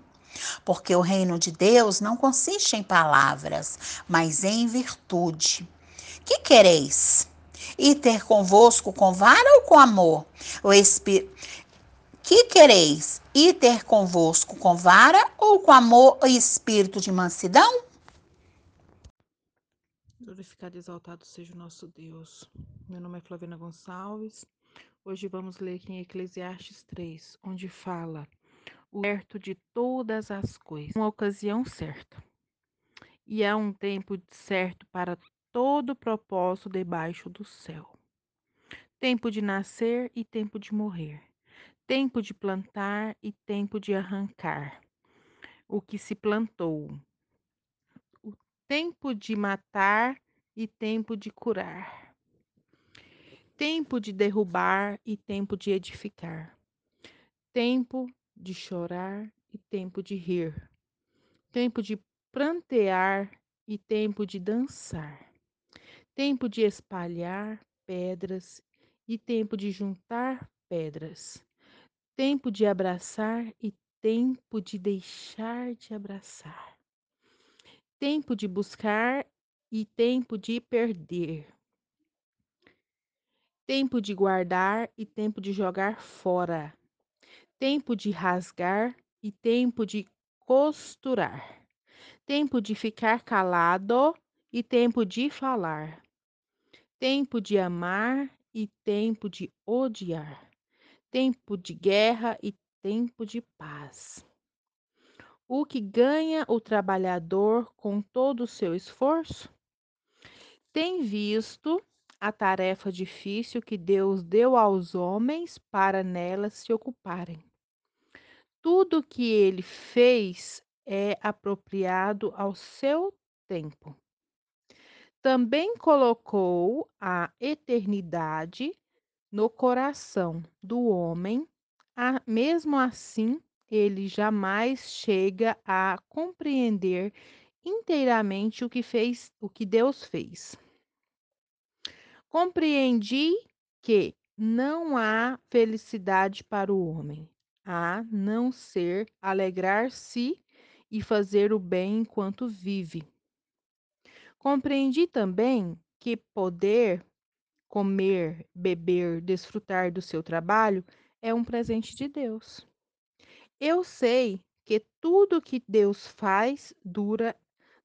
Porque o reino de Deus não consiste em palavras, mas em virtude. Que quereis? Ir ter convosco com vara ou com amor? O Espírito que quereis? Ir ter convosco com vara ou com amor e espírito de mansidão? Glorificado e exaltado seja o nosso Deus. Meu nome é Flaviana Gonçalves. Hoje vamos ler aqui em Eclesiastes 3, onde fala o certo de todas as coisas, uma ocasião certa. E há um tempo certo para todo propósito debaixo do céu. Tempo de nascer e tempo de morrer. Tempo de plantar e tempo de arrancar o que se plantou. O tempo de matar e tempo de curar. Tempo de derrubar e tempo de edificar. Tempo de chorar e tempo de rir. Tempo de prantear e tempo de dançar. Tempo de espalhar pedras e tempo de juntar pedras. Tempo de abraçar e tempo de deixar de abraçar. Tempo de buscar e tempo de perder. Tempo de guardar e tempo de jogar fora. Tempo de rasgar e tempo de costurar. Tempo de ficar calado e tempo de falar. Tempo de amar e tempo de odiar. Tempo de guerra e tempo de paz. O que ganha o trabalhador com todo o seu esforço? Tem visto a tarefa difícil que Deus deu aos homens para nela se ocuparem. Tudo que ele fez é apropriado ao seu tempo. Também colocou a eternidade no coração do homem, mesmo assim, ele jamais chega a compreender inteiramente o que fez, o que Deus fez. Compreendi que não há felicidade para o homem, a não ser alegrar-se e fazer o bem enquanto vive. Compreendi também que poder comer, beber, desfrutar do seu trabalho é um presente de Deus. Eu sei que tudo que Deus faz dura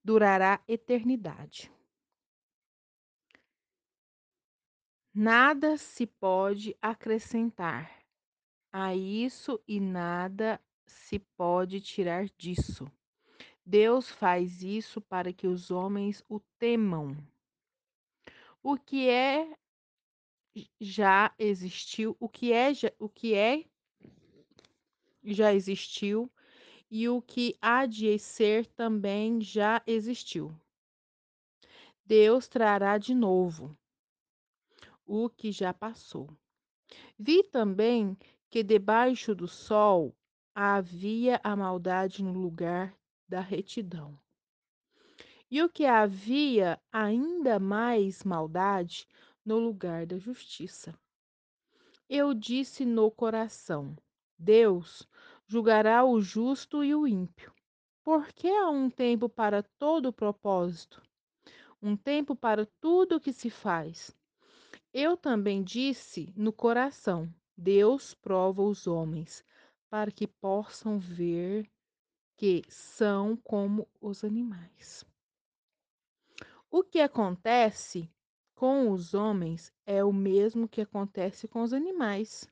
durará eternidade. Nada se pode acrescentar a isso e nada se pode tirar disso. Deus faz isso para que os homens o temam. O que é já existiu, o que é o que é já existiu e o que há de ser também já existiu. Deus trará de novo o que já passou. Vi também que debaixo do sol havia a maldade no lugar da retidão. E o que havia ainda mais maldade no lugar da justiça. Eu disse no coração: Deus julgará o justo e o ímpio. Porque há um tempo para todo propósito, um tempo para tudo o que se faz. Eu também disse no coração: Deus prova os homens, para que possam ver que são como os animais. O que acontece com os homens é o mesmo que acontece com os animais.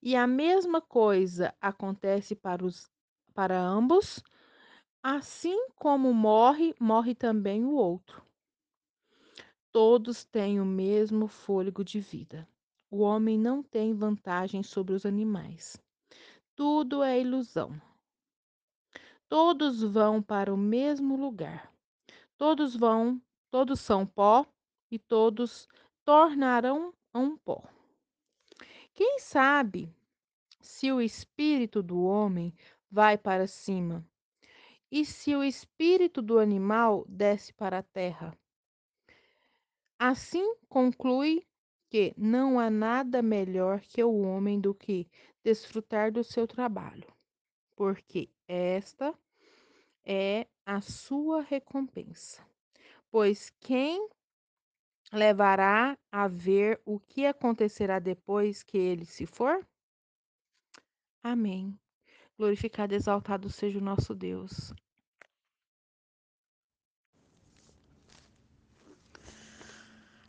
E a mesma coisa acontece para, os, para ambos, assim como morre, morre também o outro. Todos têm o mesmo fôlego de vida. O homem não tem vantagem sobre os animais. Tudo é ilusão. Todos vão para o mesmo lugar. Todos vão, todos são pó e todos tornarão um pó. Quem sabe se o espírito do homem vai para cima e se o espírito do animal desce para a terra? Assim conclui que não há nada melhor que o homem do que desfrutar do seu trabalho, porque esta é a sua recompensa. Pois quem levará a ver o que acontecerá depois que ele se for? Amém. Glorificado e exaltado seja o nosso Deus.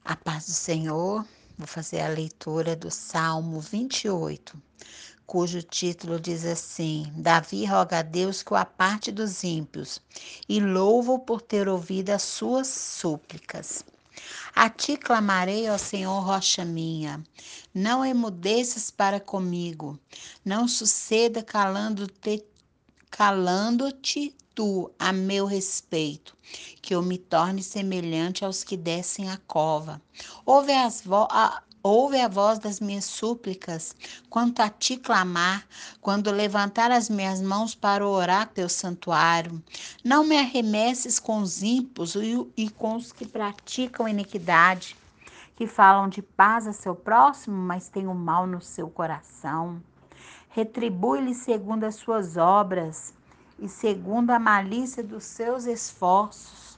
A paz do Senhor. Vou fazer a leitura do Salmo 28, cujo título diz assim: Davi roga a Deus que o aparte dos ímpios e louvo por ter ouvido as suas súplicas. A ti clamarei, ó Senhor, rocha minha. Não emudeças para comigo. Não suceda calando-te calando-te tu a meu respeito, que eu me torne semelhante aos que descem a cova. Ouve as, vo a, Ouve a voz das minhas súplicas, quanto a ti clamar, quando levantar as minhas mãos para orar teu santuário. Não me arremesses com os ímpios e com os que praticam iniquidade, que falam de paz a seu próximo, mas têm o mal no seu coração. Retribui-lhe segundo as suas obras e segundo a malícia dos seus esforços.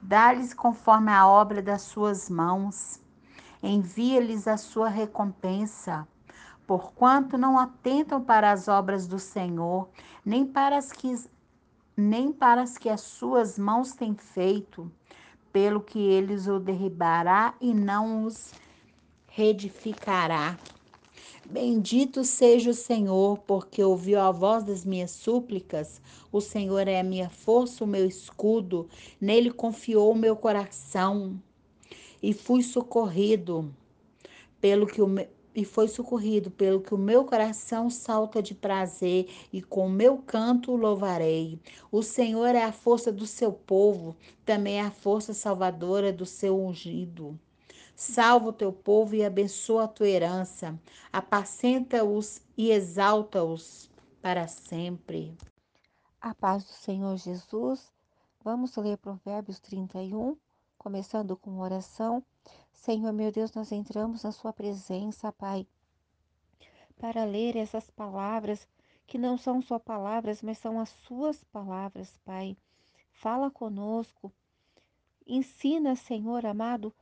Dá-lhes conforme a obra das suas mãos envia-lhes a sua recompensa. Porquanto não atentam para as obras do Senhor, nem para as que, nem para as que as suas mãos têm feito, pelo que eles o derribará e não os reedificará. Bendito seja o Senhor, porque ouviu a voz das minhas súplicas. O Senhor é a minha força, o meu escudo. Nele confiou o meu coração e fui socorrido pelo que o me... e foi socorrido pelo que o meu coração salta de prazer e com o meu canto louvarei. O Senhor é a força do seu povo, também é a força salvadora do seu ungido. Salva o teu povo e abençoa a tua herança. Apacenta-os e exalta-os para sempre. A paz do Senhor Jesus. Vamos ler Provérbios 31, começando com oração. Senhor, meu Deus, nós entramos na Sua presença, Pai, para ler essas palavras que não são só palavras, mas são as Suas palavras, Pai. Fala conosco, ensina, Senhor amado,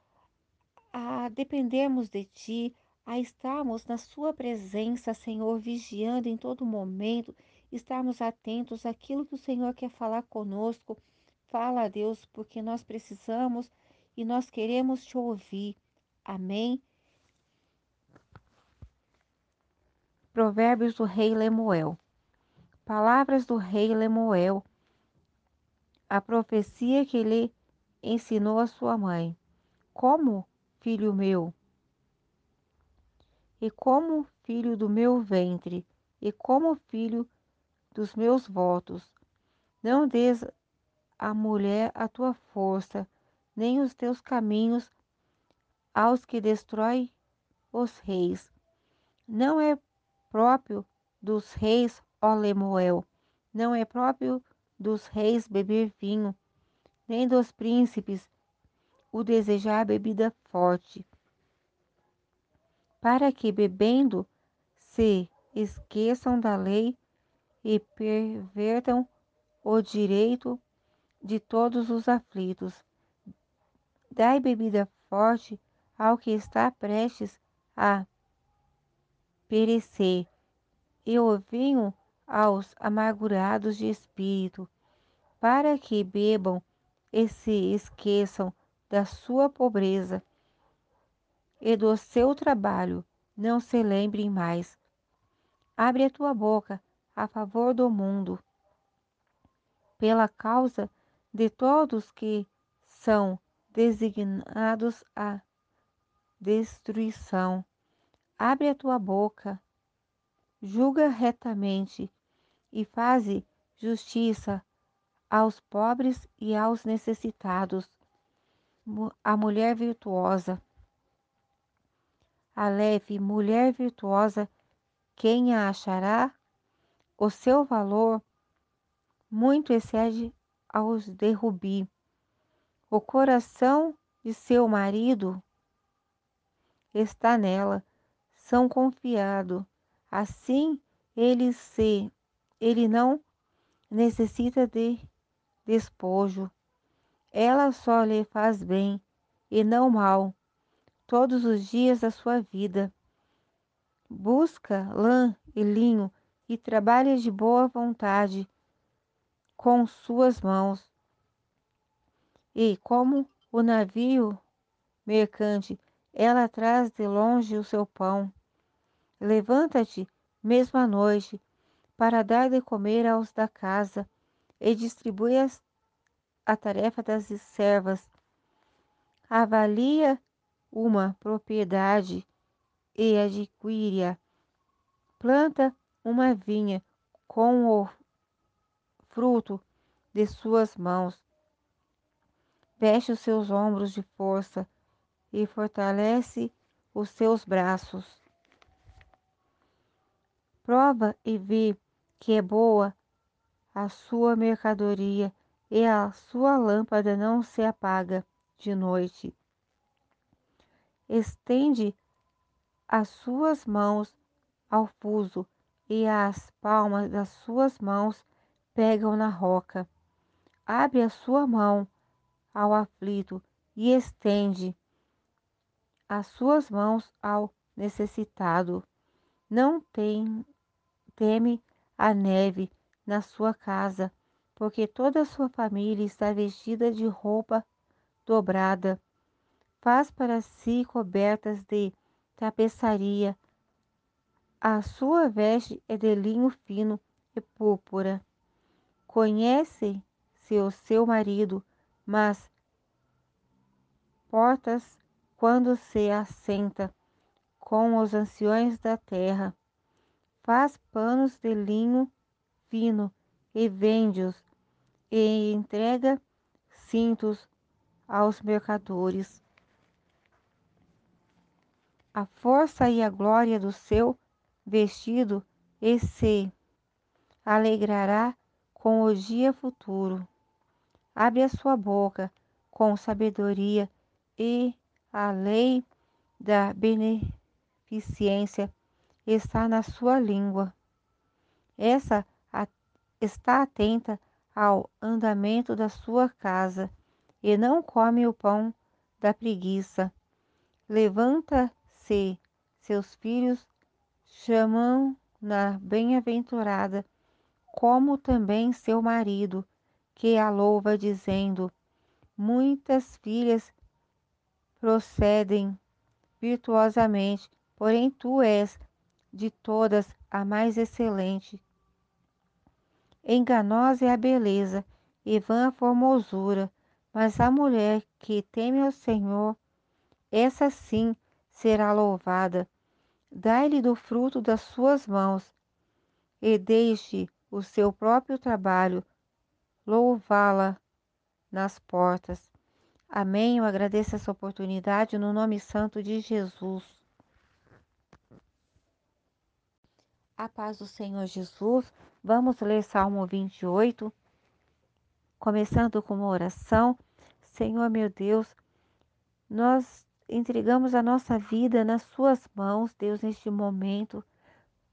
a dependermos de Ti, a estarmos na Sua presença, Senhor, vigiando em todo momento, estarmos atentos àquilo que o Senhor quer falar conosco Fala a Deus, porque nós precisamos e nós queremos te ouvir. Amém. Provérbios do rei Lemuel. Palavras do rei Lemuel. A profecia que lhe ensinou a sua mãe. Como, filho meu? E como filho do meu ventre, e como filho dos meus votos. Não des a mulher a tua força, nem os teus caminhos aos que destrói os reis. Não é próprio dos reis, ó Lemuel, não é próprio dos reis beber vinho, nem dos príncipes o desejar bebida forte, para que bebendo se esqueçam da lei e pervertam o direito de todos os aflitos. Dai bebida forte ao que está prestes a perecer, e o vinho aos amargurados de espírito, para que bebam e se esqueçam da sua pobreza e do seu trabalho, não se lembrem mais. Abre a tua boca a favor do mundo, pela causa de todos que são designados à destruição. Abre a tua boca, julga retamente e faze justiça aos pobres e aos necessitados. A mulher virtuosa. A leve mulher virtuosa, quem a achará? O seu valor muito excede aos derrubi. O coração de seu marido está nela, são confiado. Assim ele se ele não necessita de despojo. Ela só lhe faz bem e não mal todos os dias da sua vida. Busca lã e linho e trabalha de boa vontade com suas mãos. E como o navio mercante, ela traz de longe o seu pão. Levanta-te, mesmo à noite, para dar de comer aos da casa, e distribui a tarefa das servas. avalia uma propriedade e adquire-a. Planta uma vinha com o fruto de suas mãos. Veste os seus ombros de força e fortalece os seus braços. Prova e vê que é boa a sua mercadoria e a sua lâmpada não se apaga de noite. Estende as suas mãos ao fuso e as palmas das suas mãos pegam na roca. Abre a sua mão ao aflito e estende as suas mãos ao necessitado. Não tem, teme a neve na sua casa, porque toda a sua família está vestida de roupa dobrada. Faz para si cobertas de tapeçaria. A sua veste é de linho fino e púrpura. Conhece-se o seu marido, mas portas quando se assenta com os anciões da terra. Faz panos de linho fino e vende-os e entrega cintos aos mercadores. A força e a glória do seu vestido e se alegrará com o dia futuro. Abre a sua boca com sabedoria e a lei da beneficência está na sua língua. Essa está atenta ao andamento da sua casa e não come o pão da preguiça. Levanta-se seus filhos, chamam-na bem-aventurada, como também seu marido, que a louva, dizendo: Muitas filhas procedem virtuosamente, porém tu és de todas a mais excelente. Enganosa é a beleza e vã a formosura, mas a mulher que teme ao Senhor, essa sim será louvada. Dai-lhe do fruto das suas mãos e deixe o seu próprio trabalho louvá-la nas portas. Amém. Eu agradeço essa oportunidade no nome santo de Jesus. A paz do Senhor Jesus. Vamos ler Salmo 28, começando com uma oração. Senhor meu Deus, nós entregamos a nossa vida nas Suas mãos, Deus, neste momento,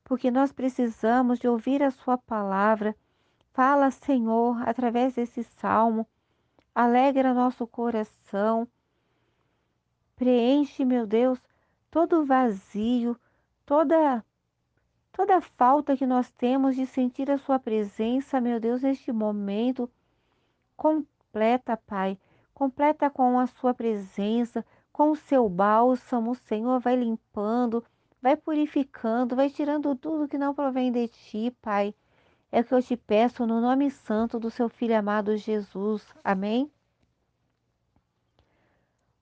porque nós precisamos de ouvir a Sua palavra. Fala, Senhor, através desse salmo. Alegra nosso coração, preenche, meu Deus, todo vazio, toda toda falta que nós temos de sentir a sua presença, meu Deus, neste momento, completa, Pai, completa com a sua presença, com o seu bálsamo, Senhor, vai limpando, vai purificando, vai tirando tudo que não provém de ti, Pai. É o que eu te peço no nome santo do seu Filho amado Jesus. Amém?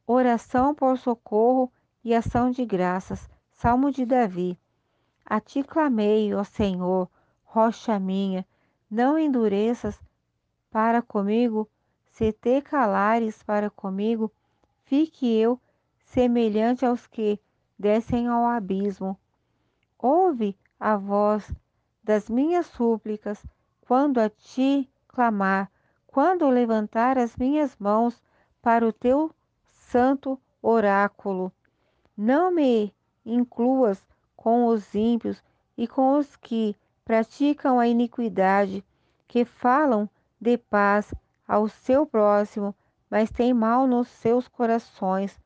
Oração por socorro e ação de graças. Salmo de Davi. A ti clamei, ó Senhor, rocha minha, não endureças para comigo, se te calares para comigo, fique eu semelhante aos que descem ao abismo. Ouve a voz das minhas súplicas, quando a ti clamar, quando levantar as minhas mãos para o teu santo oráculo. Não me incluas com os ímpios e com os que praticam a iniquidade, que falam de paz ao seu próximo, mas têm mal nos seus corações.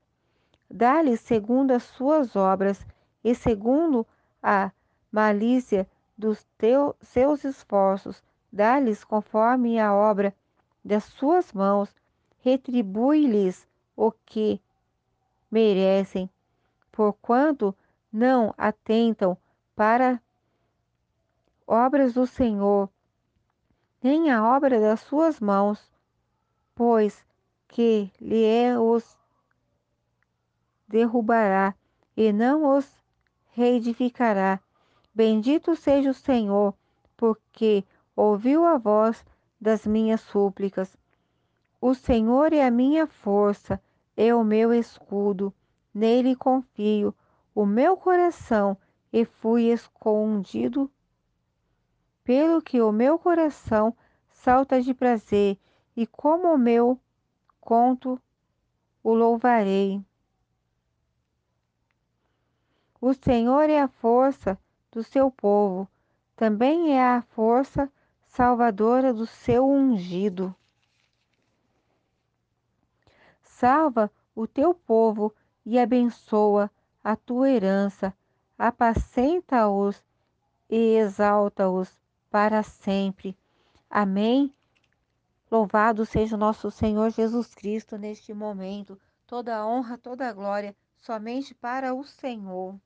Dá-lhes segundo as suas obras e segundo a malícia dos teus, seus esforços, dá-lhes conforme a obra das suas mãos, retribui-lhes o que merecem, porquanto não atentam para obras do Senhor, nem a obra das suas mãos, pois que lhe é os derrubará e não os reedificará. Bendito seja o Senhor, porque ouviu a voz das minhas súplicas. O Senhor é a minha força, é o meu escudo, nele confio, o meu coração, e fui escondido. Pelo que o meu coração salta de prazer, e como o meu conto o louvarei. O Senhor é a força do seu povo, também é a força salvadora do seu ungido. Salva o teu povo e abençoa a tua herança, apacenta-os e exalta-os para sempre. Amém. Louvado seja o nosso Senhor Jesus Cristo neste momento. Toda honra, toda glória somente para o Senhor.